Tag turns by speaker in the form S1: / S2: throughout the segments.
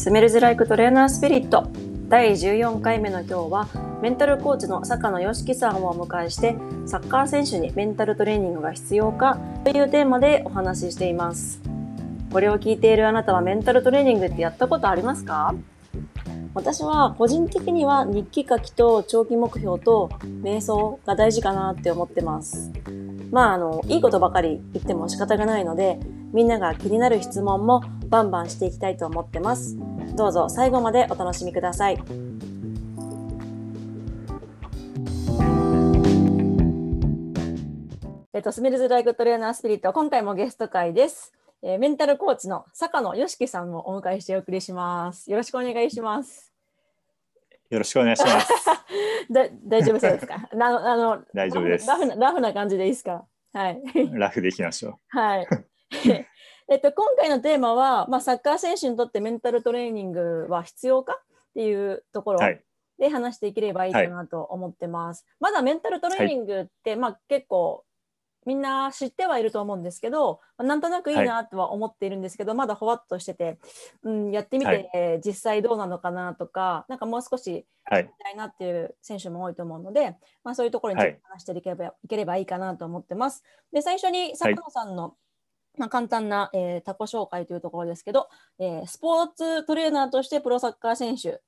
S1: スメルズライクトレーナースピリット。第14回目の今日はメンタルコーチの坂野良樹さんをお迎えしてサッカー選手にメンタルトレーニングが必要かというテーマでお話ししています。これを聞いているあなたはメンタルトレーニングってやったことありますか？私は個人的には日記書きと長期目標と瞑想が大事かなって思ってます。まああのいいことばかり言っても仕方がないのでみんなが気になる質問もバンバンしていきたいと思ってます。どうぞ最後までお楽しみください。えっと、スメルズ・ライク・トレーナー・スピリット、今回もゲスト会です。えー、メンタルコーチの坂野よしきさんをお迎えしてお送りします。よろしくお願いします。
S2: よろしくお願いします。
S1: だ大丈夫そうですか？あのあの
S2: 大丈夫です
S1: ラフな。ラフな感じでいいですか？はい。
S2: ラフでいきましょう。
S1: はい。えっと、今回のテーマは、まあ、サッカー選手にとってメンタルトレーニングは必要かっていうところで話していければいいかなと思ってます。はい、まだメンタルトレーニングって、はい、まあ、結構みんな知ってはいると思うんですけど、なんとなくいいなとは思っているんですけど、はい、まだほわっとしてて、うん、やってみて実際どうなのかなとか、なんかもう少し知りたいなっていう選手も多いと思うので、まあ、そういうところに話していければ,、い、ければいいかなと思ってます。で最初に坂野さんの、まあ、簡単な、えー、他己紹介というところですけど、えー、スポーツトレーナーとしてプロサッカー選手、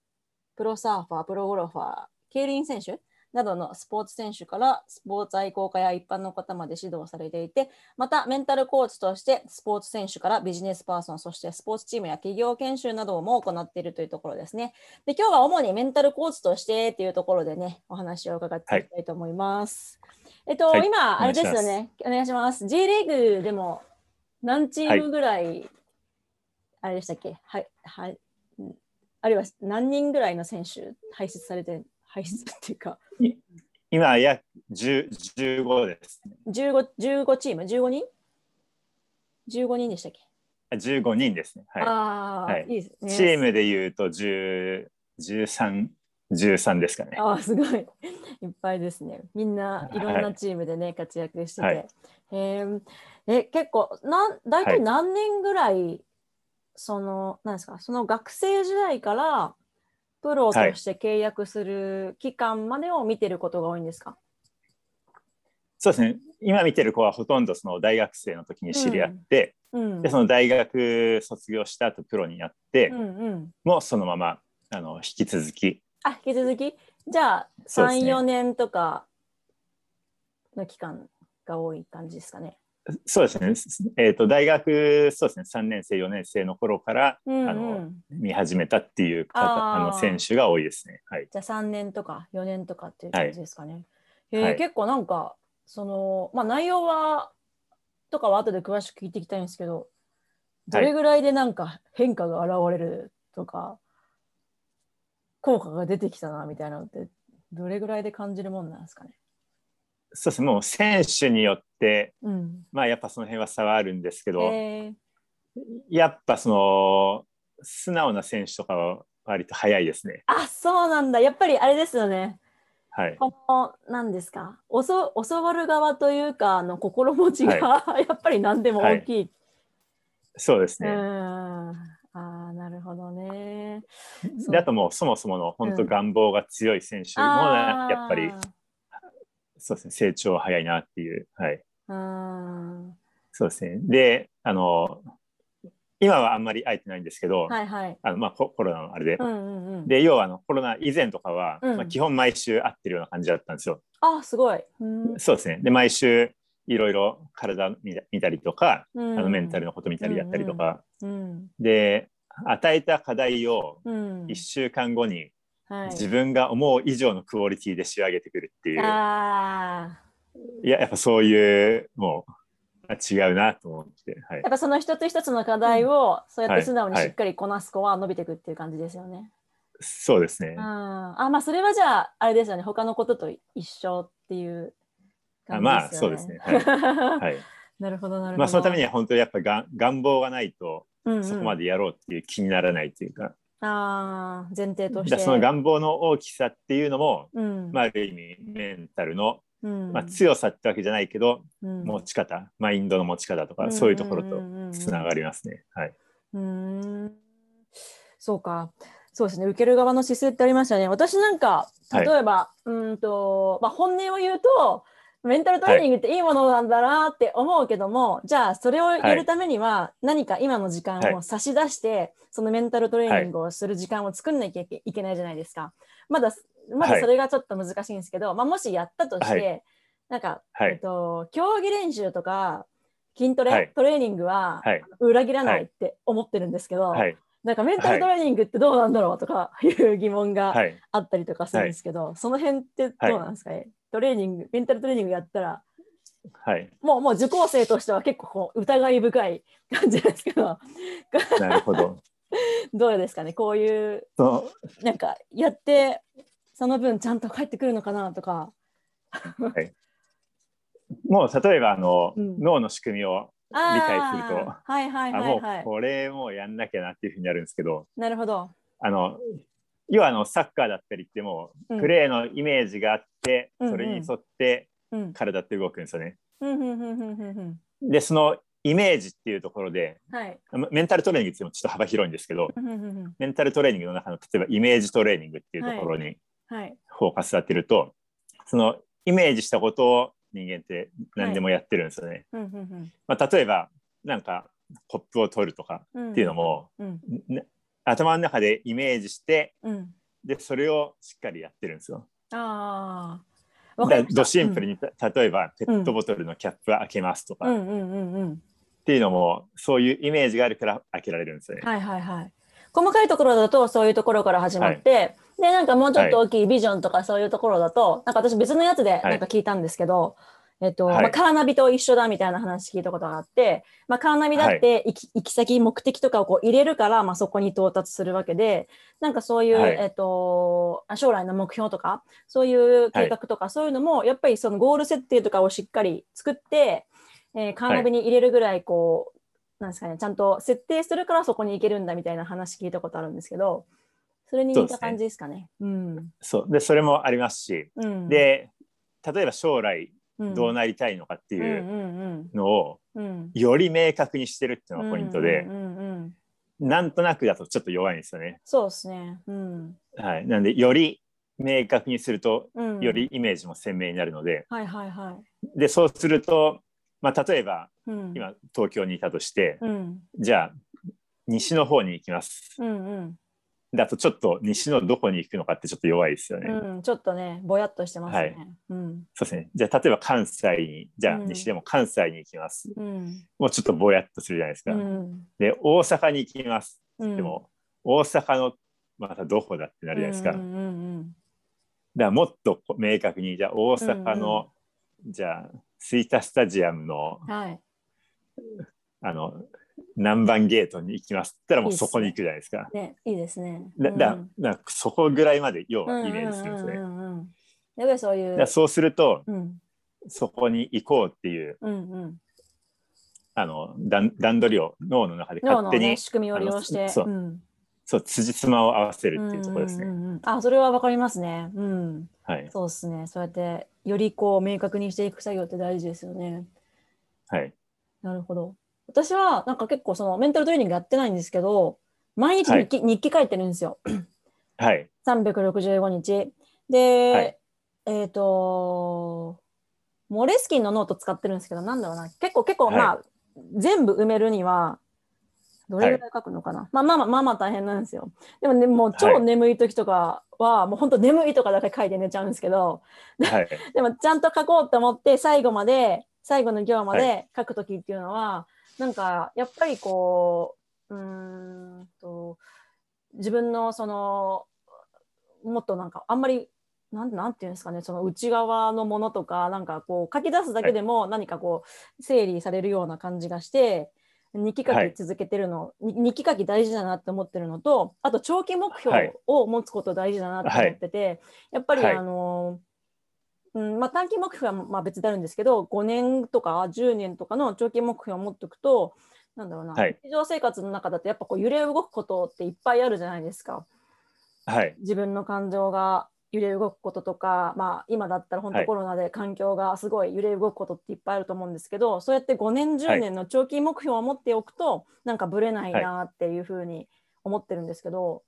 S1: プロサーファー、プロゴルファー、競輪選手などのスポーツ選手からスポーツ愛好家や一般の方まで指導されていて、またメンタルコーチとしてスポーツ選手からビジネスパーソン、そしてスポーツチームや企業研修なども行っているというところですね。で今日は主にメンタルコーチとしてというところでね、お話を伺っていきたいと思います。はい、えっと、はい、今、あれですよね、お願いします。J リーグでも何チームぐらい、はい、あれでしたっけ？はい、はい、あるいは何人ぐらいの選手輩出されて排出っていうか。
S2: 今約15です、ね。
S1: 15, 15チーム ?15 人 ?15 人でしたっけ
S2: ?15 人ですね。はい。
S1: あはい、いいですね。
S2: チームでいうと10 13、13ですかね。
S1: あすごい。いっぱいですね。みんない。ろんなチームでね、はい、活躍してて。はい、えー、え結構なん大体何年ぐらい、はい、そのなんですかその学生時代からプロとして契約する期間までを見てることが多いんですか、はい、
S2: そうですね。今見てる子はほとんどその大学生の時に知り合って、うんうん、でその大学卒業した後プロになって、うんうん、もうそのままあの引き続き
S1: あ引き続き？じゃあ34、ね、年とかの期間が多い感じですかね。
S2: そうですね、えーと、大学そうですね。3年生4年生の頃から、うんうん、あの見始めたっていう方あの選手が多いですね、はい、
S1: じゃあ3年とか4年とかっていう感じですかね、はい、えーはい、結構なんかその、まあ、内容はとかは後で詳しく聞いていきたいんですけどどれぐらいでなんか変化が現れるとか、効果が出てきたなみたいなのってどれぐらいで感じるもんなんですかね？
S2: そうですもう選手によって、うん、まあやっぱその辺は差はあるんですけど、やっぱその素直な選手とかは割と早いですね。
S1: あそうなんだやっぱりあれですよね。
S2: はい、
S1: この何ですか？教教わる側というかあの心持ちが、はい、やっぱり何でも大きい。はい、
S2: そうですね。
S1: ああなるほどね。
S2: であともうそもそもの本当願望が強い選手も、やっぱりそうですね、成長早いなっていう。はい。そうですね。で、あの、今はあんまり会えてないんですけど、
S1: はいはい、
S2: あのまあ、コロナのあれで、うんうんうん、で要はあのコロナ以前とかは、うん、まあ、基本毎週会ってるような感じだったんですよ。
S1: あすごい、
S2: そうですね。で毎週いろいろ体見たりとか、うん、あのメンタルのこと見たりやったりとか、うん。うん、で与えた課題を1週間後にはい、自分が思う以上のクオリティで仕上げてくるっていう。いややっぱそういうもう違うなと思って、
S1: はい、やっぱその一つ一つの課題をそうやって素直にしっかりこなす子は伸びていくっていう感じですよね。はいはい、
S2: そうですね。
S1: あまあそれはじゃああれですよね。他のことと一緒っていう
S2: 感じですよね。まあそうですね。はい。はい、
S1: なるほどなるほど。
S2: まあそのためには本当にやっぱが願望がないとそこまでやろうっていう気にならないっていうか。
S1: あ前提として
S2: その願望の大きさっていうのも、うん、まあ、ある意味メンタルの、うん、まあ、強さってわけじゃないけど、うん、持ち方マインドの持ち方とか、そういうところとつながりますね。はい、
S1: うんそうか。そうですね。受ける側の姿勢ってありましたね。私なんか、例えば、はい、うんと、まあ、本音を言うと、メンタルトレーニングっていいものなんだなって思うけども、はい、じゃあそれをやるためには何か今の時間を差し出して、はい、そのメンタルトレーニングをする時間を作んなきゃいけないじゃないですか。まだまだそれがちょっと難しいんですけど、まあ、もしやったとして、なんか、えっと、競技練習とか筋トレ、トレーニングは裏切らないって思ってるんですけど、なんかメンタルトレーニングってどうなんだろうとか いう疑問があったりとかするんですけど、その辺ってどうなんですか？ね、トレーニングメンタルトレーニングやったら、
S2: はい、
S1: もうもう受講生としては結構こう疑い深い感じですけど。
S2: なるほど。
S1: どうですかね？こういう。なんかやってその分ちゃんと返ってくるのかなとか。
S2: はい、もう例えばあの、うん、脳の仕組みを理解すると、
S1: はいはいはいはい、
S2: もうこれもうやんなきゃなっていうふうになるんですけど。
S1: なるほど。
S2: あの要はあのサッカーだったりってもう、プレーのイメージがあって、うん、それに沿って体って動くんですよね。でそのイメージっていうところで、はい、メンタルトレーニングってもちょっと幅広いんですけど、メンタルトレーニングの中の例えばイメージトレーニングっていうところにフォーカス当てると、はい、そのイメージしたことを人間って何でもやってるんですよね。まあ、例えばなんかコップを取るとかっていうのも、うん。うん、頭の中でイメージして、うん、でそれをしっかりやってるんですよ。
S1: あ
S2: だドシンプルに、例えばペットボトルのキャップ開けますとか、っていうのもそういうイメージがあるから開けられるんですよね。
S1: はいはいはい。細かいところだとそういうところから始まって、はい、でなんかもうちょっと大きいビジョンとかそういうところだと、はい、なんか私別のやつでなんか聞いたんですけど、はい、えっと、まあ、カーナビと一緒だみたいな話聞いたことがあって、まあ、カーナビだって行き,、行き先目的とかをこう入れるから、まあ、そこに到達するわけでなんかそういう、えっと、将来の目標とかそういう計画とか、そういうのもやっぱりそのゴール設定とかをしっかり作って、えー、カーナビに入れるぐらいこうなんですかね、ちゃんと設定するからそこに行けるんだみたいな話聞いたことあるんですけど、それに似た感じですかね。
S2: そう、ねうん、そう。でそれもありますし、うん、で例えば将来どうなりたいのかっていうのをより明確にしてるっていうのがポイントで、なんとなくだとちょっと弱いんですよね。
S1: そうですね、うん、
S2: はい、なんでより明確にすると、よりイメージも鮮明になるので、
S1: はいはいはい、
S2: でそうするとまあ、例えば、うん、今東京にいたとして、うん、じゃあ西の方に行きます。うんうんだとちょっと西のどこに行くのかってちょっと弱いですよね。
S1: うん、ちょっとね、ぼやっとしてますね。はい
S2: うん、そうですね。じゃあ例えば関西に、じゃあ西でも関西に行きます。うん、もうちょっとぼやっとするじゃないですか。うん、で、大阪に行きます。でも、大阪のまたどこだってなるじゃないですか。うんうんうん、だからもっと明確に、じゃあ大阪の、うんうん、じゃあ吹田スタジアムの、はい、あの何番ゲートに行きますったらもうそこに行くじゃないですか。
S1: ね、いいですね。
S2: だだだそこぐらいまで要はイメージするんですね。
S1: やっぱりそういう。
S2: そうすると、うん、そこに行こうっていう、うんうん、あの段段取りを脳の中で勝手に、ね、
S1: 仕組みを利用して。
S2: そう,、うん、そう辻褄を合わせるっていうところですね。うんうんうん、
S1: あそれはわかりますね。うん。
S2: はい。
S1: そうですね。そうやってよりこう明確にしていく作業って大事ですよね。
S2: はい。
S1: なるほど。私はなんか結構そのメンタルトレーニングやってないんですけど、毎日日記はい、日記書いてるんですよ。
S2: はい。
S1: 365日。で、はい、えっ、ー、と、モレスキンのノート使ってるんですけど、なんだろうな。結構結構、まあ、全部埋めるには、どれぐらい書くのかな、はい、まあまあまあまあまあ大変なんですよ。でもね、もう超眠い時とかは、はい、もう本当眠いとかだけ書いて寝ちゃうんですけど、はい、でもちゃんと書こうと思って最後まで、最後の行まで書く時っていうのは、はい、なんかやっぱりこう、うんと、自分のその、もっとなんかあんまりなんなんていうんですかねその内側のものとかなんかこう書き出すだけでも何かこう整理されるような感じがして、日記書き続けてるの、はい、日記書き大事だなって思ってるのとあと長期目標を持つこと大事だなって思ってて、はい、やっぱり、あのうんまあ、短期目標はまあ別であるんですけど5年とか10年とかの長期目標を持っておくとなんだろうな、はい、日常生活の中だとやっぱこう揺れ動くことっていっぱいあるじゃないですか。
S2: はい、
S1: 自分の感情が揺れ動くこととか、まあ、今だったら本当コロナで環境がすごい揺れ動くことっていっぱいあると思うんですけど、はい、そうやって5年10年の長期目標を持っておくと、なんかぶれない。なっていうふうに思ってるんですけど、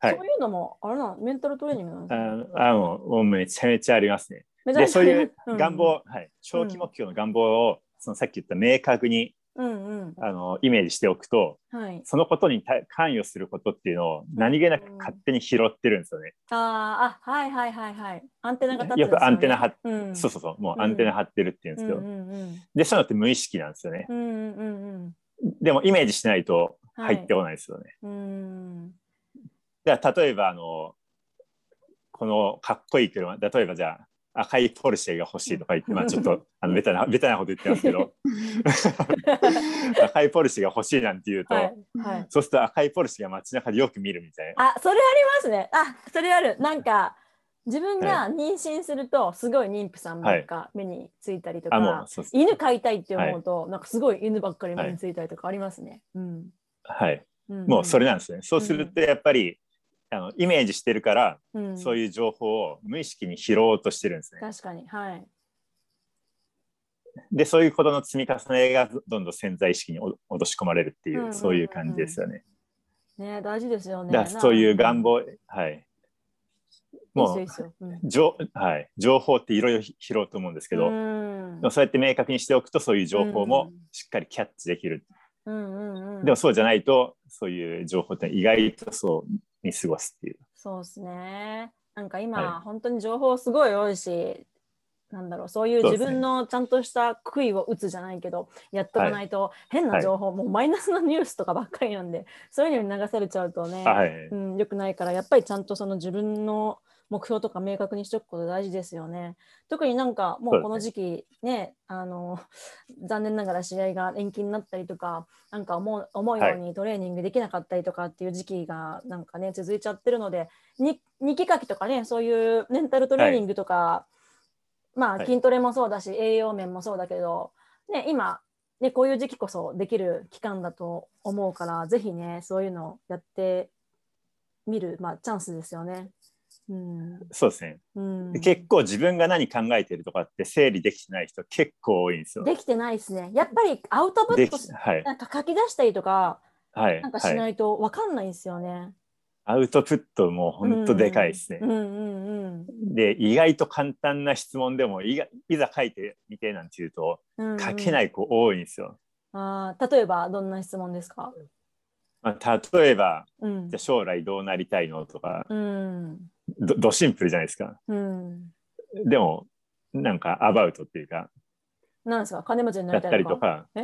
S1: はい、そういうのもあれな。メンタルトレーニングなん
S2: ですかあもうめちゃめちゃありますね。でそういう願望、うん、はい、長期目標の願望を、そのさっき言った明確にうんうん、あのイメージしておくと、はい、そのことに関与することっていうのを何気なく勝手に拾ってるんですよね。
S1: うん、ああはいはいはいはい。アンテナが立
S2: ってる、ね、よくアンテナ張っ、うん、そうそうそうもうアンテナ張ってるっていうんですけど、うんうんうん、でそういうのって無意識なんですよね。うんうんうん。でもイメージしないと入ってこないですよね。はい、うん例えばあのこのかっこいい車例えばじゃあ赤いポルシェが欲しいとか言って、まあちょっとあのベタな ベタなこと言ってますけど。赤いポルシェが欲しいなんて言うと、はいはい、そうすると赤いポルシェが街中でよく見るみたい
S1: な。あそれありますね。あそれある。なんか自分が妊娠するとすごい妊婦さんばっか目についたりとか、はい、犬飼いたいって思うと、はい、なんかすごい犬ばっかり目についたりとかありますね。うん、
S2: はい、うん、もうそれなんですね。そうするとやっぱり、あのイメージしてるから、うん、そういう情報を無意識に拾おうとしてるんですね。
S1: 確かに、はい。
S2: でそういうことの積み重ねがどんどん潜在意識に落とし込まれるっていううんうんうんうん、そういう感じですよね。
S1: ね大事ですよね。
S2: だそういう願望、はい。もう、うん、情はい、情報っていろいろ拾うと思うんですけど、そうやって明確にしておくとそういう情報もしっかりキャッチできる。うんうんうん、でもそうじゃないとそういう情報って意外とそうに過ごすっていう。
S1: そうですね。なんか今、はい、本当に情報すごい多いし、なんだろうそういう自分のちゃんとした杭を打つじゃないけど、ね、やっとかないと変な情報、はい、もうマイナスなニュースとかばっかりなんでそういうのに流されちゃうとね、はい、うん、よくないからやっぱりちゃんとその自分の目標とか明確にしておくこと大事ですよね。特になんかもうこの時期ね、あの 残念ながら試合が延期になったりとか、なんか思う思うようにトレーニングできなかったりとかっていう時期がなんかね続いちゃってるので、日記書きとかねそういうメンタルトレーニングとか、はい、まあ筋トレもそうだし、栄養面もそうだけど、ね今ねこういう時期こそできる期間だと思うから、ぜひねそういうのをやってみるまあチャンスですよね。
S2: うん、そうですね、うん、結構自分が何考えてるとかって整理できてない人結構多いんですよ。
S1: できてないですね。やっぱりアウトプット、はい、なんか書き出したりとか、はい、なんかしないと分かんないんですよね。はい、
S2: アウトプットも本当でかいですね。で意外と簡単な質問でもいいざ書いてみてなんていうと、うんうん、書けない子多いんですよ。
S1: あ例えばどんな質問ですか？
S2: まあ、例えば、うん、じゃ将来どうなりたいのとか、うん、どどシンプルじゃないですか。うん、でもなんかアバウトっていうか。
S1: なんですか？金持ちになり
S2: たいとか？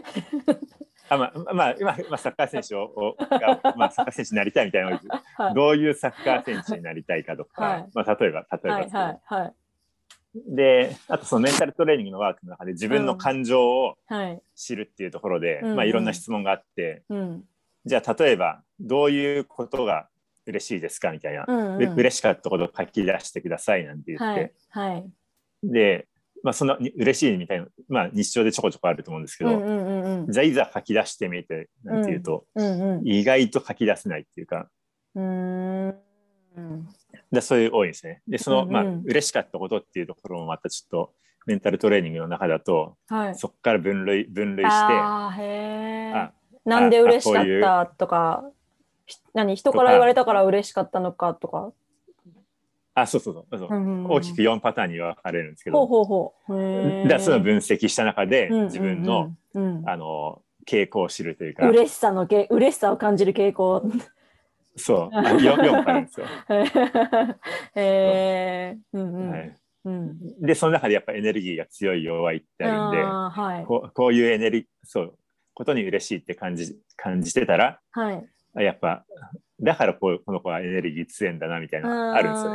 S2: あまあ、まあ、今、まあ、サッカー選手をが、まあ、サッカー選手になりたいみたいなのはい、どういうサッカー選手になりたいかとか、はい、まあ、例えば、例えばはいはいはい、で、あとそのメンタルトレーニングのワークの中で自分の感情を知るっていうところで、うん、まあ、いろんな質問があって、うん、じゃあ例えばどういうことが嬉しいですか？みたいな、うんうん、嬉しかったことを書き出してくださいなんて言って、はいはい、で、まあ、そんな嬉しいみたいな、まあ、日常でちょこちょこあると思うんですけど、うんうんうん、じゃあいざ書き出してみてなんて言うと、うんうんうん、意外と書き出せないっていうか。うん。でそういう多いですね。でその、うんうん、まあ嬉しかったことっていうところもまたちょっとメンタルトレーニングの中だと、はい、そこから分類分類してあ
S1: なんで嬉しかったとか何人から言われたから嬉しかったのかとか？
S2: あ、そうそうそう。そう、うんうん、大きく4パターンに分かれるんですけど、ほうほうほう。でその分析した中で自分の、うんうん。うん、あの傾向を知るというか。
S1: 嬉しさのけ嬉しさを感じる傾向。
S2: そう、4, 4個あるんですよ。
S1: へえー。うんうん。はい。
S2: うん、でその中でやっぱエネルギーが強い弱いってあるんで、はい、ここういうエネルギーそうことに嬉しいって感じ感じてたら、はい、やっぱだからこうこの子はエネルギー強いんだなみたいなあるんですよ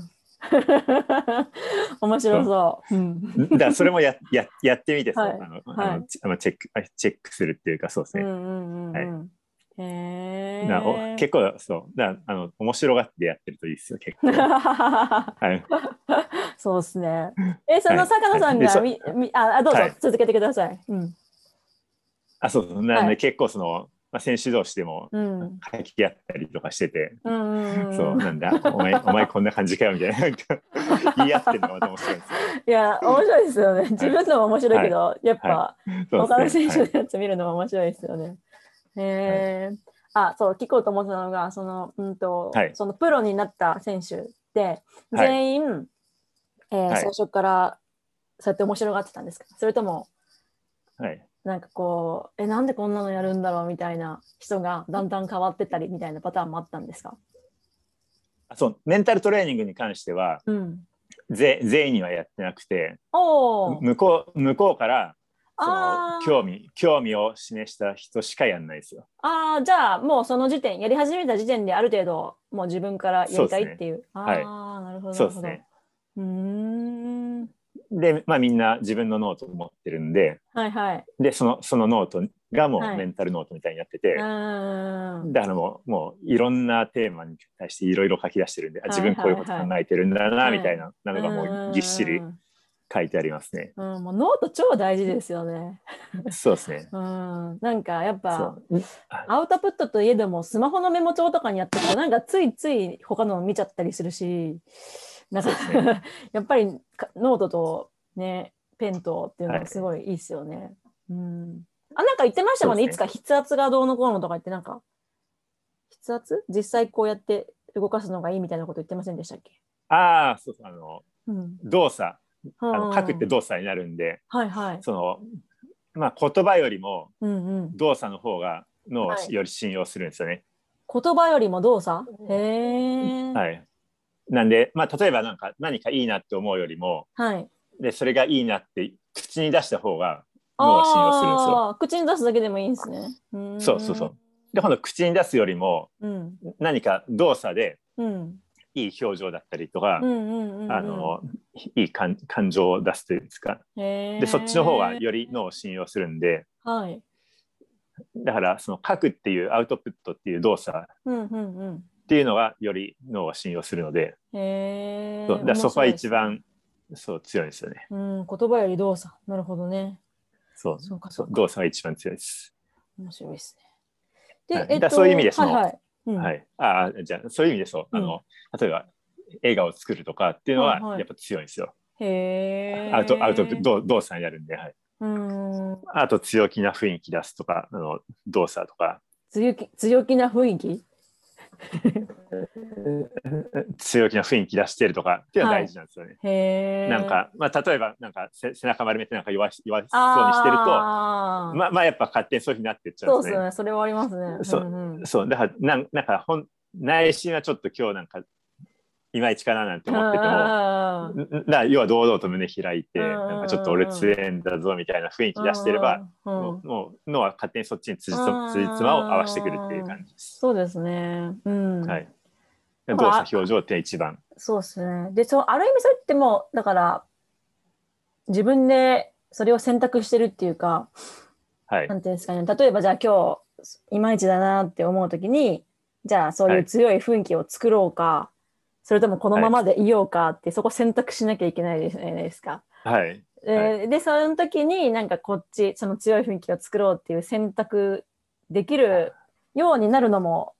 S2: ね。
S1: 面白そう。う
S2: ん、だそれもや ややってみてはい、あの、はい、あのチェックチェックするっていうかそうですね。な結構そう。だあの面白がってやってるといいですよ結構。は
S1: い、そうですね。えその坂野さんが、はい、みあどうぞ、続けてください。うん、
S2: あそうそう。な、はい、結構そのまあ、選手同士でも書き合ったりとかしてて、うん、そうなんだお前お前こんな感じかよみたいな。言い合ってるのがまた面白いです
S1: いや面白いですよね。自分のも面白いけど、はい、やっぱ、はい、他の選手のやつ見るのも面白いですよね。へえ、あそう聞こうと思ったのがその,、うんと、はい、そのプロになった選手で全員、はい、えー、最初からそうやって面白がってたんですか？それとも、
S2: はい、
S1: なんかこうえなんでこんなのやるんだろうみたいな人がだんだん変わってたりみたいなパターンもあったんですか？
S2: そうメンタルトレーニングに関しては、うん、ぜ全員にはやってなくて向こう向こうからその興味興味を示した人しかやんないですよ。
S1: ああじゃあもうその時点やり始めた時点である程度もう自分からやりたいっていう。うね、ああ、なるほど。
S2: そうですね。うんで、まあ、みんな自分のノートを持ってるんで、
S1: はいはい、
S2: でそのそのノートがもうメンタルノートみたいになってて、はい、だからもうもういろんなテーマに対していろいろ書き出してるんで、自分こういうこと考えてるんだな、みたいなのがもうぎっしり書いてありますね。
S1: うん、もうノート超大事ですよね。
S2: そうですね。
S1: うん、なんかやっぱアウトプットといえどもスマホのメモ帳とかにやってるとなんかついつい他のを見ちゃったりするし、なんか、ね、やっぱりノートとねペンとっていうのがすごいいいですよね。はい、うん。あなんか言ってましたもんね、ね。いつか筆圧がどうのこうのとか言ってなんか。筆圧実際こうやって動かすのがいいみたいなこと言ってませんでしたっけ？
S2: ああそうあの、うん、動作。あ。の書くって動作になるんで、
S1: はいはい、
S2: そのまあ、言葉よりも動作の方が脳をより信用するんですよね。
S1: はい、言葉よりも動作？へえ。
S2: はい。なんで、まあ、例えばなんか何かいいなって思うよりも、
S1: はい、
S2: でそれがいいなって口に出した方が脳は信用するんですよ。
S1: 口に出すだけでもいいんですね。
S2: そうそうそう。で今度口に出すよりも、うん、何か動作で、
S1: うん。
S2: いい表情だったりとか、あのいい感感情を出すというんですか。でそっちの方がより脳を信用するんで、
S1: はい、
S2: だからその書くっていうアウトプットっていう動作っていうのはより脳は信用するので、
S1: そ
S2: だそこは一番そう強いですよね。
S1: うん、言葉より動作。なるほどね。
S2: そうそうかそう動作が一番強いです。
S1: 面白いですね。
S2: で、はい、えっと、そういう意味でその、はいはい。はい、あじゃあそういう意味でそう、あの例えば映画を作るとかっていうのはやっぱ強いんですよ。
S1: へ
S2: アウトアウト動作にやるんで、はい、
S1: うん。
S2: あと強気な雰囲気出すとかあの動作とか。
S1: 強気強気な雰囲気？
S2: 強気な雰囲気出してるとかっていうのは大事なんですよね。
S1: はい、
S2: なんか、まあ、例えばなんか背中丸めてなんか弱弱そうにしてるとまあ、まあやっぱ勝手にそういうふうになってっちゃうんですね。
S1: そうですねそれはありますね。
S2: そううんうん、そうだからなんなんか本内心はちょっと今日なんかいまいちかななんて思っててもな要は堂々と胸開いてなんかちょっと俺強えんだぞみたいな雰囲気出してればもうもう脳は勝手にそっちにつじつまを合わせてくるっていう感じです。
S1: そうですね、うん、
S2: はい。動作表情って一番。
S1: そうですね。でそある意味それってもうだから自分でそれを選択してるっていうか、
S2: はい、
S1: なんていうんですかね。例えばじゃあ今日いまいちだなって思う時にじゃあそういう強い雰囲気を作ろうか、はい、それともこのままでいようかって、そこ選択しなきゃいけないじゃないですか。
S2: はい。
S1: えー、でその時になんかこっちその強い雰囲気を作ろうっていう選択できるようになるのも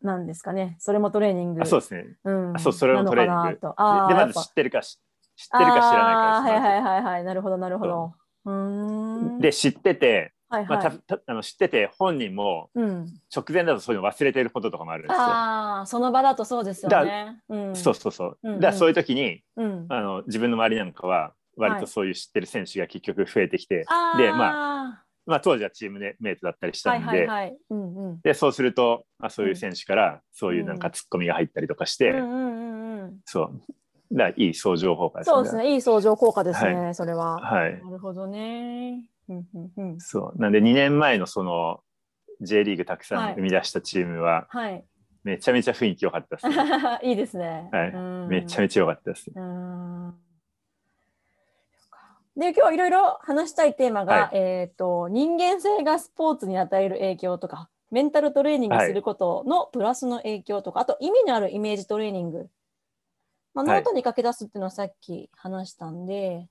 S1: なんですかね。それもトレーニング。
S2: そうですね、うん、そうそれもトレーニング。でまず知ってるか知ってるか知らないか
S1: はいはいはいはい。なるほどなるほど。う。ん。
S2: で知っててはいはい、まあ、たあの知ってて本人も直前だとそういうの忘れてることとかもあるんですよ。
S1: ああその場だとそうですよね。
S2: うん、そうそうそう。うんうん、だそういう時に、うん、あの自分の周りなんかは割とそういう知ってる選手が結局増えてきて、はい、でまあまあ、当時はチームメイトだったりしたんで,、でそうすると、まあ、そういう選手からそういうなんかツッコミが入ったりとかして、そう。だいい相乗効果
S1: ですね。そうですね。いい相乗効果ですね、はい、それは。
S2: はい、
S1: なるほどね。
S2: そう。なんで2年前のその J リーグたくさん生み出したチームは、
S1: はい、
S2: めちゃめちゃ雰囲気良かったです、
S1: ね、いいですね。
S2: はい、めちゃめちゃ良かったです。
S1: で今日いろいろ話したいテーマが、はい、えーと、人間性がスポーツに与える影響とかメンタルトレーニングすることのプラスの影響とか、はい、あと意味のあるイメージトレーニング、まあ、ノートに書き出すっていうのはさっき話したんで、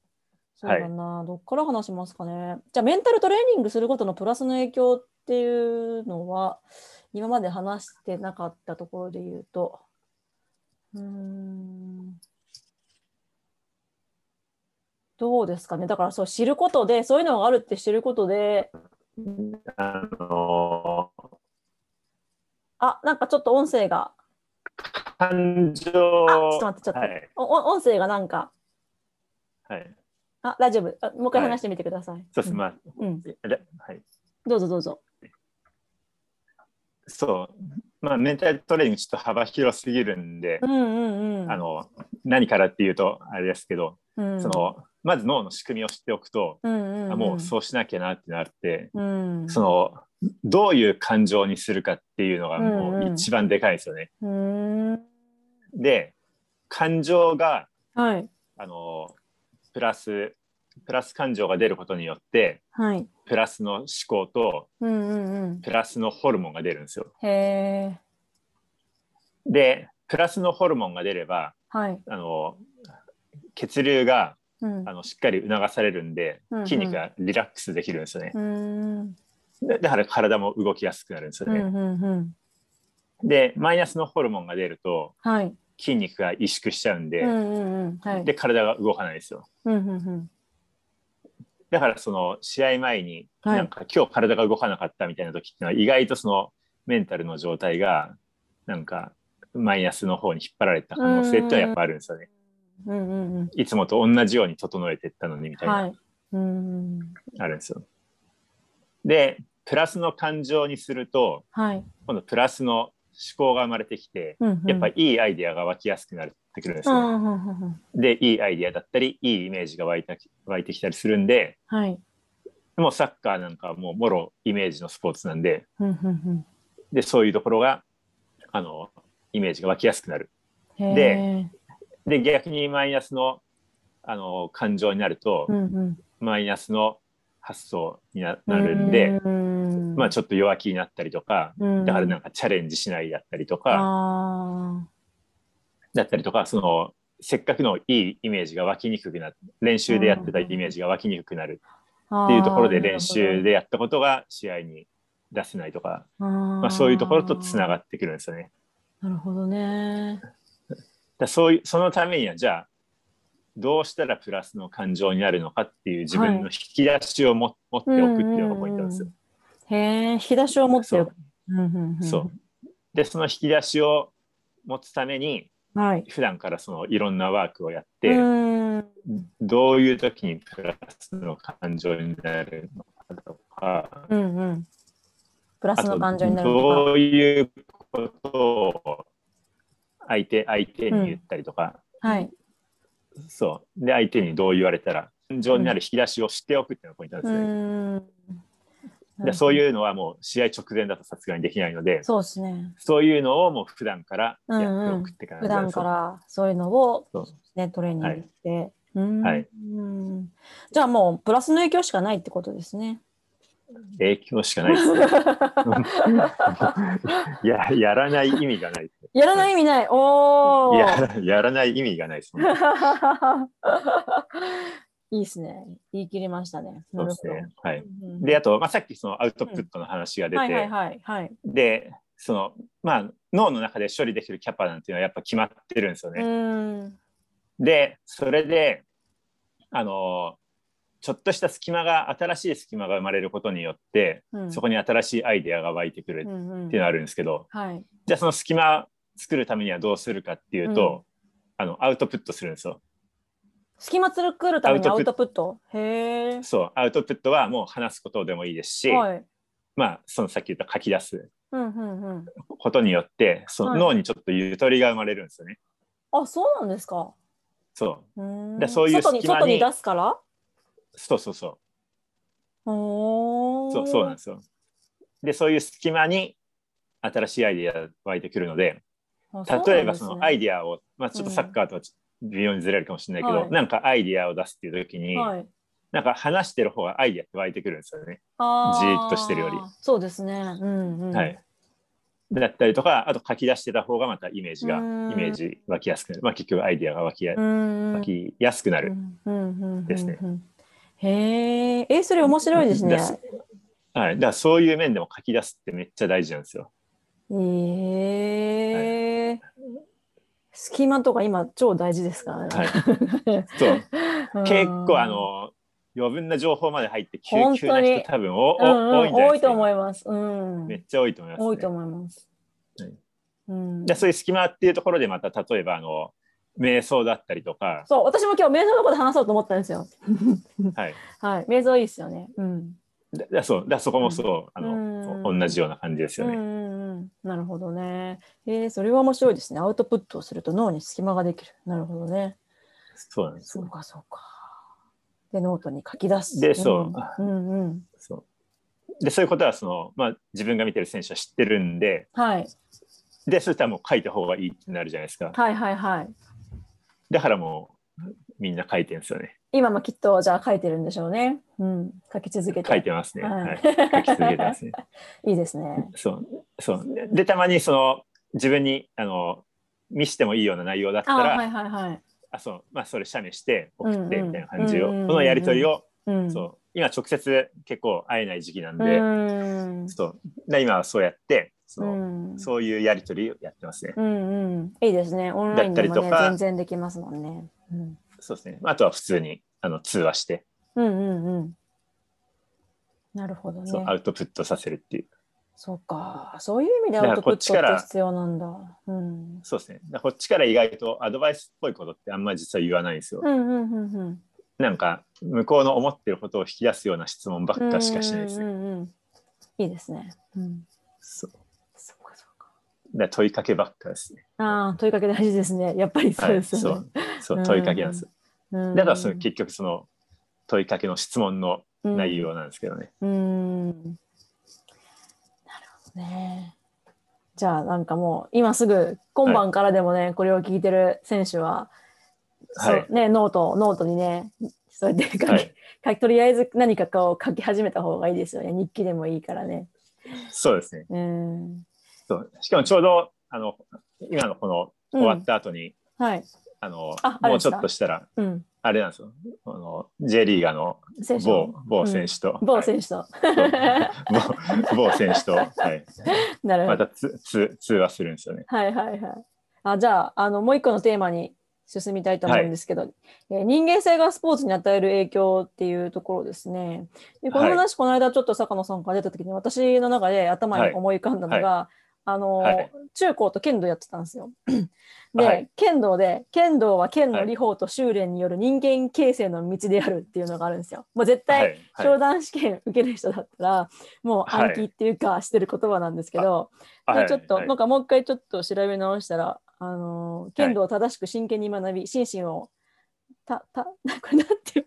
S1: そうだな、はい、どっから話しますかね。じゃあ、メンタルトレーニングすることのプラスの影響っていうのは、今まで話してなかったところで言うと、うん、どうですかね。だからそう知ることで、そういうのがあるって知ることで。
S2: あの
S1: あ、なんかちょっと音声が。
S2: 感情。あ、ち
S1: ょっと待って、ちょっと。はい、お音声がなんか。
S2: はい。
S1: あ、大丈夫。あもう一回話してみてください。はい、
S2: そうです。まあ、うん。
S1: はい。どうぞどうぞ。
S2: そう。まあ、メンタルトレーニングちょっと幅広すぎるんで、
S1: うんうんうん、
S2: あの何からっていうとあれですけど、うん、そのまず脳の仕組みを知っておくと、うんうんうん、もうそうしなきゃなってなって、うん、そのどういう感情にするかっていうのがもう一番でかいですよね。
S1: うんうん、
S2: で感情が、
S1: はい、
S2: あのプラスプラス感情が出ることによって、
S1: はい、
S2: プラスの思考と、
S1: うんうんうん、
S2: プラスのホルモンが出るんですよ。
S1: へ
S2: でプラスのホルモンが出れば、
S1: はい、
S2: あの血流が、
S1: うん、
S2: あのしっかり促されるんで、うんうん、筋肉がリラックスできるんですよね。
S1: うん。
S2: だから体も動きやすくなるんですよね。
S1: うんうんうん、
S2: でマイナスのホルモンが出ると、
S1: はい、
S2: 筋肉が萎縮しちゃうんで、
S1: うんうんうん。はい、
S2: で体が動かないですよ。
S1: うんうんうん。
S2: だからその試合前に、なんか今日体が動かなかったみたいな時っていうのは意外とそのメンタルの状態がなんかマイナスの方に引っ張られた可能性ってはやっぱあるんですよね。
S1: うんうんうん、
S2: いつもと同じように整えていったのにみたいな、はい、
S1: うん
S2: あるんですよ。でプラスの感情にすると、
S1: はい、
S2: 今度プラスの思考が生まれてきて、うんうん、やっぱいいアイデアが湧きやすくなってくるんですよ、ね、でいいアイデアだったりいいイメージが湧いた湧いてきたりするんで、
S1: はい、
S2: もうサッカーなんかはもうもろイメージのスポーツなんで
S1: うんうんうん、
S2: でそういうところがあのイメージが湧きやすくなる。でで逆にマイナスのあの感情になると、
S1: うんうん、
S2: マイナスの発想になるんで、まあちょっと弱気になったりとか、だからなんかチャレンジしないだったりとか、だったりとか、そのせっかくのいいイメージが湧きにくくなる、練習でやってたイメージが湧きにくくなるっていうところで練習でやったことが試合に出せないとか、まあそういうところとつながってくるんですよね。
S1: なるほどね。
S2: だそういうそのためにはじゃあどうしたらプラスの感情になるのかっていう自分の引き出しをも、はい、持っておくっていうのがポイントなんですよ。
S1: へえ、引き出しを持って。
S2: そう。で、その引き出しを持つために、
S1: はい、
S2: 普段からそのいろんなワークをやって、どういう時にプラスの感情になるのかとか、
S1: うんうん、プラスの感情になる。
S2: どういうことを相手相手に言ったりとか、
S1: うん、はい
S2: そう。で、相手にどう言われたら、感情になる引き出しを知っておくっていうのがポイントなんですね。でそういうのはもう試合直前だとさすがにできないので、
S1: そうですね。
S2: そういうのをもう普段からやっておくって感じ、
S1: うんうん、普段からそういうのを、ね、トレーニングして。
S2: はい、
S1: うんじゃあもうプラスの影響しかないってことですね。
S2: 影響しかないですね。ややらない意味がない。
S1: やらない意味ない。お
S2: ややらない意味がないです、ね。
S1: いいですね。言い切りましたね。
S2: そうですね。はい。で、あと、まあ、さっきそのアウトプットの話が出て、はい
S1: はいはい、
S2: で、その、まあ、脳の中で処理できるキャパなんていうのはやっぱ決まってるんですよ
S1: ね。
S2: で、それで、あの、ちょっとした隙間が新しい隙間が生まれることによって、うん、そこに新しいアイデアが湧いてくるっていうのがあるんですけど、
S1: うんうんはい、
S2: じゃあその隙間作るためにはどうするかっていうと、うん、あのアウトプットするんですよ。
S1: 隙間作るためにアウトプットへ
S2: え。そうアウトプットはもう話すことでもいいですし、はい、まあそのさっき言った書き出すことによって、その脳にちょっとゆとりが生まれるんですよね。
S1: はい、あそうなんですか？
S2: そうでそういう
S1: 隙間に外に出すから？
S2: そうそうそう。
S1: そ
S2: うそうなんですよ。でそういう隙間に新しいアイデアが湧いてくるので例えばそのアイデアを、まあ、ちょっとサッカーとは微妙にずれるかもしれないけど、うん、なんかアイデアを出すっていう時に、はい、なんか話してる方がアイデアって湧いてくるんですよね。じーっとしてるより。
S1: そうですね、うんうん、
S2: はい。だったりとかあと書き出してた方がまたイメージがイメージ湧きやすくなる、まあ、結局アイデアが湧きや湧きやすくなる。ですね。
S1: へえ、それ面白いですね。
S2: はい、だからそういう面でも書き出すってめっちゃ大事なんですよ。
S1: へえ、はい、隙間とか今超大事ですからね。
S2: はい、そう。結構あの余分な情報まで入って急急な人多分お、うんうん、多いんじゃないですか。
S1: 多いと思います、うん。
S2: めっちゃ多いと思います、ね、
S1: 多いと思います。
S2: うん、でそういう隙間っていうところでまた例えばあの瞑想だったりとか。
S1: そう私も今日瞑想のこと話そうと思ったんですよ。はい、はい、瞑想いいですよね。うん
S2: だそうだそこもそう、うん、あの同じような感じですよね。
S1: なるほどね。えー、それは面白いですね。アウトプットをすると脳に隙間ができる。なるほどね。
S2: そうなんです。
S1: そうかそうか。でノートに書き出す。
S2: でそう。うんうん、そうでそういうことはその、まあ、自分が見てる選手は知ってるんで、
S1: はい、
S2: でそしたらもう書いた方がいいってなるじゃないですか。
S1: はいはいはい。
S2: だからもうみんな書いてるんですよね。
S1: 今もきっとじゃあ書いてるんでしょうね。うん、書き続けて。
S2: 書いてますね。はい、書き続けてますね。
S1: いいですね。
S2: そうそうでたまにその自分にあの見してもいいような内容だったら、
S1: はいはいはい、
S2: あそうまあそれ写メして送ってみたいな感じを、このやり取りを、うん、そう今直接結構会えない時期なんで、うん、そう今はそうやってその、うん、そういうやり取りをやってますね。
S1: うんうん、いいですね。オンラインでも、ね、全然できますもんね。うん、
S2: そうですね。あとは普通にあの通話して。
S1: うんうんうん。なるほどね。
S2: アウトプットさせるっていう。
S1: そうか。そういう意味でアウトプットって必要なんだ。うん、
S2: そうですね。こっちから意外とアドバイスっぽいことってあんまり実は言わないんですよ。
S1: うんうんうんうん、
S2: なんか向こうの思ってることを引き出すような質問ばっかしかしないですね。うんうんうん、
S1: いいですね。うん、
S2: そう。そうかそうか。だ問いかけばっかですね。
S1: ああ、問いかけ大事ですね。やっぱりそうですね。はい、
S2: そうそう問いかけなんです。だからその結局その問いかけの質問の内容なんですけどね。
S1: うん、なるほどね。じゃあなんかもう今すぐ今晩からでもね、はい、これを聞いてる選手は、はい、ね、ノートノートにねそうやって書き、はい、とりあえず何かを書き始めた方がいいですよね。日記でもいいからね。
S2: そうですね。うん。そう。しかもちょうどあの今のこの終わった後に、
S1: うん、はい、
S2: あのもうちょっとしたら、うん、あれなんですよ。あの J リーガーの某某選手と、
S1: うん、某選手と、
S2: 某選手と、はい、なるほど。またつつ通話するんですよね。
S1: はいはいはい。あじゃああのもう一個のテーマに進みたいと思うんですけど、はい、えー、人間性がスポーツに与える影響っていうところですね。でこの話、はい、この間ちょっと坂野さんから出た時に私の中で頭に思い浮かんだのが、はい、あの、中高と剣道やってたんですよ。で、はい、剣道で剣道は剣の理法と修練による人間形成の道であるっていうのがあるんですよ。もう絶対商談試験受ける人だったら、もう暗記っていうかしてる言葉なんですけど、はい、ちょっと、なんかもう一回ちょっと調べ直したらあの剣道を正しく真剣に学び、心身をたた これなんていう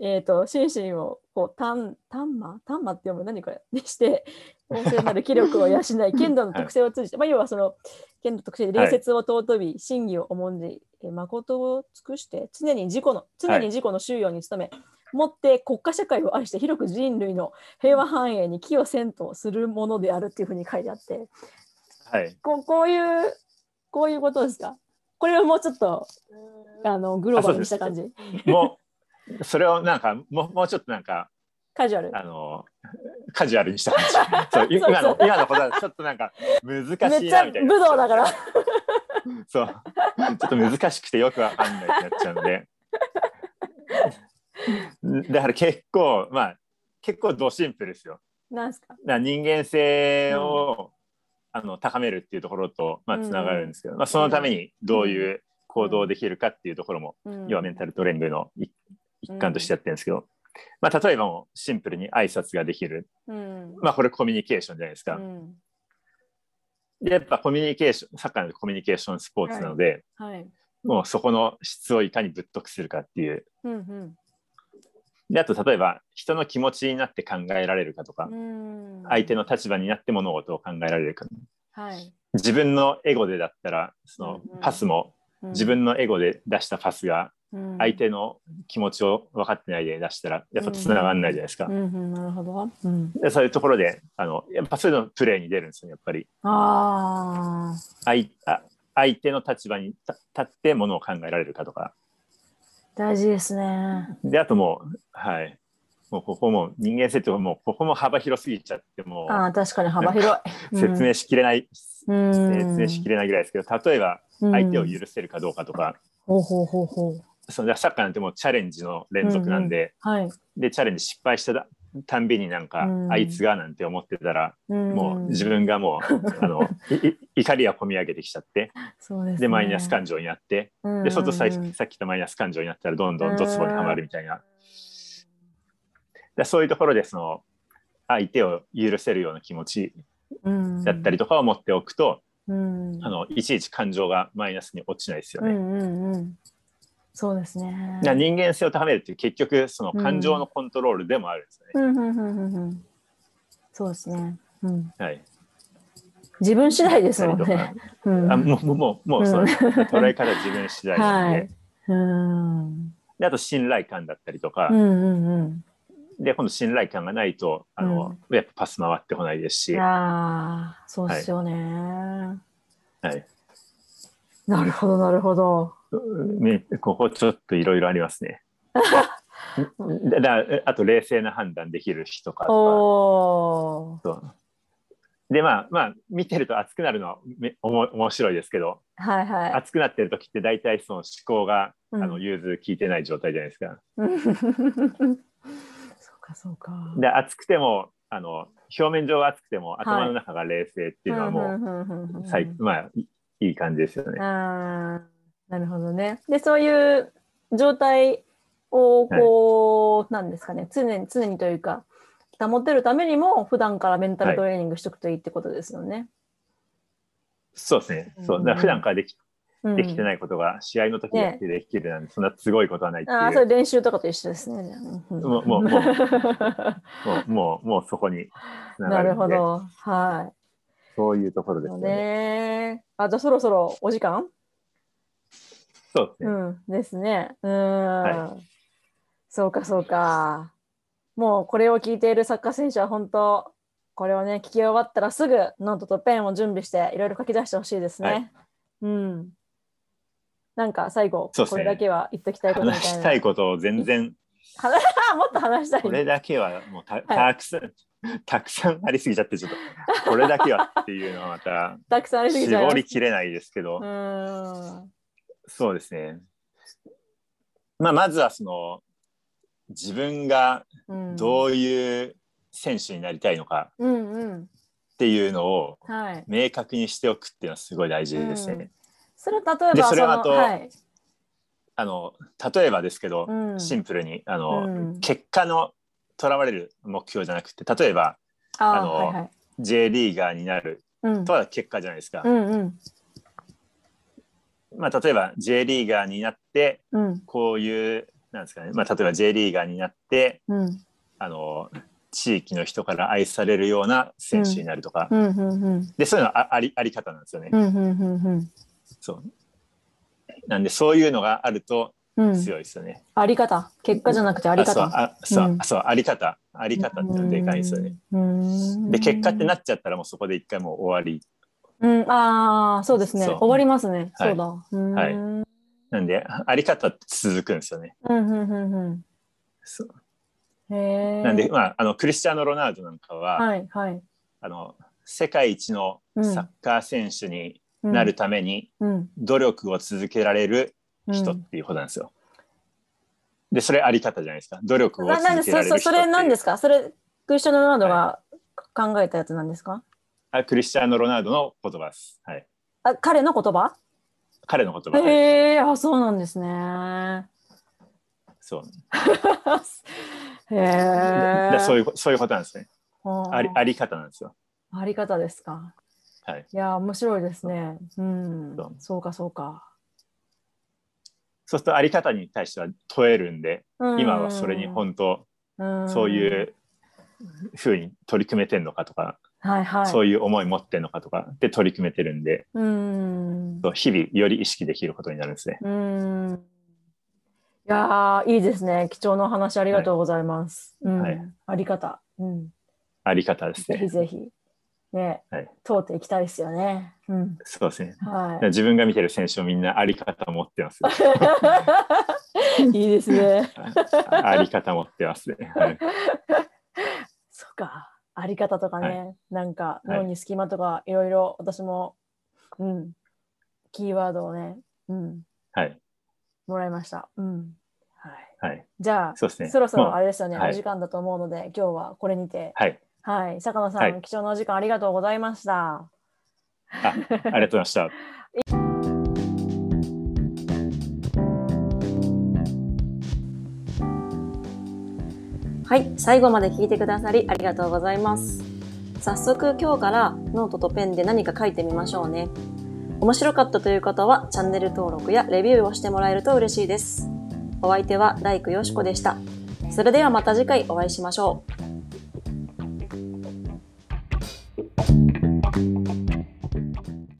S1: えっと心身をこうたんたんま？たんまって読む何これ？にして旺盛なる気力を養い剣道の特性を通じて、まあ、要はその剣の特性で礼節を尊び、真偽を重んじ、誠を尽くして常に自己の常に自己の収容に努め、もって国家社会を愛して広く人類の平和繁栄に寄与せんとするものであるっていうふうに書いてあって、
S2: はい、
S1: ここういうこういうことですか？これはもうちょっとあのグローバルにした感じ。
S2: もうそれをなんかもうもうちょっとなんか
S1: カジュアル。
S2: あのカジュアルにした感じ。そう今の今のことはちょっとなんか難しいなみたいな。
S1: 武道だから。
S2: そう。ちょっと難しくてよくわかんないってなっちゃうので。だから結構まあ結構ドシンプルですよ。
S1: なんすか？
S2: 人間性を、あの高めるっていうところと、まあ、つながるんですけど、まあ、そのためにどういう行動できるかっていうところも、要はメンタルトレングの一環としてやってるんですけど、まあ、例えばもシンプルに挨拶ができる、まあ、これコミュニケーションじゃないですか。でやっぱコミュニケーションサッカーのコミュニケーションスポーツなので、
S1: はい。はい、
S2: もうそこの質をいかにぶっとくするかっていう。
S1: うんうん。
S2: であと例えば人の気持ちになって考えられるかとか相手の立場になって物事を考えられるか、
S1: はい、
S2: 自分のエゴでだったらそのパスも自分のエゴで出したパスが相手の気持ちを分かってないで出したらやっぱつながらないじゃないですか。
S1: なるほど、うん、
S2: でそういうところであのやっぱそういうのプレーに出るんですよやっぱり。
S1: あ
S2: 相あ相手の立場に立ってものを考えられるかとか。
S1: 大事ですね。
S2: であともうはい。もうここも人間性ってもうここも幅広すぎちゃっても
S1: あ確かに幅広
S2: い。説明しきれない、うん、説明しきれないぐらいですけど例えば相手を許せるかどうかとか、
S1: うん、ほうほうほうほう
S2: そのサッカーなんてもうチャレンジの連続なんで、
S1: うんうん。はい、
S2: でチャレンジ失敗したたんびになんか、うん、あいつがなんて思ってたら、うん、もう自分がもう あの怒りは込み上げてきちゃって
S1: で、ね、
S2: でマイナス感情になって、うん、で外ささっき言ったマイナス感情になったらどんどんドツボにはまるみたいな、でそういうところでその相手を許せるような気持ちだったりとかを持っておくと、あのいちいち感情がマイナスに落ちないですよね。うんうんうん
S1: そうですね。
S2: 人間性を高めるって結局その感情のコントロールでもあるんですよね。
S1: うんそうですね。うん、
S2: はい。
S1: 自分次第ですもんね。
S2: うん、あもうもうもうその、捉え方自分次第なんで。はい、うん。であと信頼感だったりとか。うんうんうん。で今度信頼感がないとあの、うん、やっぱパス回ってこないですし。
S1: ああそうですよね、
S2: はい、はい、
S1: なるほどなるほど
S2: ね、ここちょっといろいろありますね。だあと冷静な判断できる人かとか。でまあまあ見てると熱くなるのはめおも面白いですけど、
S1: はいはい、
S2: 熱くなってる時って大体その思考が、うん、あの融通聞いてない状態じゃないですか。
S1: そうかそうか。
S2: で熱くてもあの表面上は熱くても頭の中が冷静っていうのはもう、まあいい感じですよね。
S1: なるほどね。で、そういう状態をこう、はい、なんですかね、常に常にというか、保ってるためにも、普段からメンタルトレーニングしとくといいってことですよね。はい、
S2: そうですね。そう。だ普段からでき、うん、できてないことが試合の時だけできるなんで、ね、そんなすごいことはないっていう。あ
S1: あ、それ練習とかと一緒ですね。
S2: もう、もう、もう、もう、もう、もうそこに
S1: なるほど。はい。
S2: そういうところですね。ね
S1: あ、じゃあそろそろお時間？
S2: そうですね。う
S1: ん、ですね。うん、はい、そうか、そうか。もうこれを聞いているサッカー選手は本当、これをね、聞き終わったらすぐノートとペンを準備していろいろ書き出してほしいですね。はい、うん。なんか最後、これだけは言っときたいことみたいな。
S2: 話したいことを全然。
S1: もっと話したい。
S2: これだけはもうたたくさん、はい、たくさんありすぎちゃってちょっとこれだけはっていうのはまた
S1: たくさんありすぎちゃ
S2: 絞りきれないですけど。うんそうですね。まあ、まずはその自分がどういう選手になりたいのかっていうのを明確にしておくっていうのはすごい大事ですね。うん、
S1: それ例えば
S2: それはと、はい、あの例えばですけど、うん、シンプルにあの、うん、結果のとらわれる目標じゃなくて例えばあの、はいはい、J リーガーになるとは結果じゃないですか。うんうんまあ、例えば J リーガーになって、うん、こういうなんですかね、まあ、例えば J リーガーになって、うん、あの地域の人から愛されるような選手になるとか、でそういうのはありあり方なんですよね。そう。なんでそういうのがあると強いですよね。
S1: あり方。結果じゃなくてあり方。
S2: あそうあそう、あり方。あり方ってでかいですよね。で結果ってなっちゃったらもうそこで一回もう終わり
S1: うん、ああ、そうですね。終わりますね。そうだ。
S2: はい。なんで、あり方って続くんですよね。うんうんうんうん。そう。へなんで、まあ、あの、クリスチャーノ・ロナウドなんかは、はいはい。あの、世界一のサッカー選手になるために、努力を続けられる人っていうことなんですよ。で、それあり方じゃないですか。努力を続けられる人
S1: それ何ですか？それ、クリスチャーノ・ロナウドが考えたやつなんですか、
S2: あクリスチャーノ・ロナウドの言葉です。はい、
S1: あ彼の言葉？
S2: 彼の言葉。
S1: へえー、あ、そうなんですね。
S2: そう。へえ。そういうそういうことなんですね。ありあり方なんですよ。
S1: あり方ですか？
S2: はい。
S1: いや面白いですね。うん。そうそうかそうか。
S2: そうするとあり方に対しては問えるんで、今はそれに本当そういうふうに取り組めてんのかとか、はいはい、そういう思い持ってんのかとかで取り組めてるんでうん日々より意識できることになるんですね。うん
S1: いやいいですね貴重な話ありがとうございます。はい、うんはい、あり方、うん、
S2: あり方ですね。
S1: ぜひぜひね、はい、通っていきたいですよね。うん、
S2: そうですね、はい。自分が見てる選手もみんなあり方持ってます。
S1: いいですね。
S2: あり方持ってますね。はい、
S1: そっか。あり方とかね、はい、なんか脳に隙間とかいろいろ私も、うん、キーワードをね、うん、
S2: はい、
S1: もらいました。うん、はい。
S2: はい。
S1: じゃあ、
S2: そうですね。
S1: そろそろあれですよね、お時間だと思うので、今日はこれにて。
S2: はい。
S1: はい。坂野さん、貴重なお時間ありがとうございました。
S2: あありがとうございました。
S1: はい、最後まで聞いてくださりありがとうございます。早速今日からノートとペンで何か書いてみましょうね。面白かったという方はチャンネル登録やレビューをしてもらえると嬉しいです。お相手は大工よしこでした。それではまた次回お会いしましょう。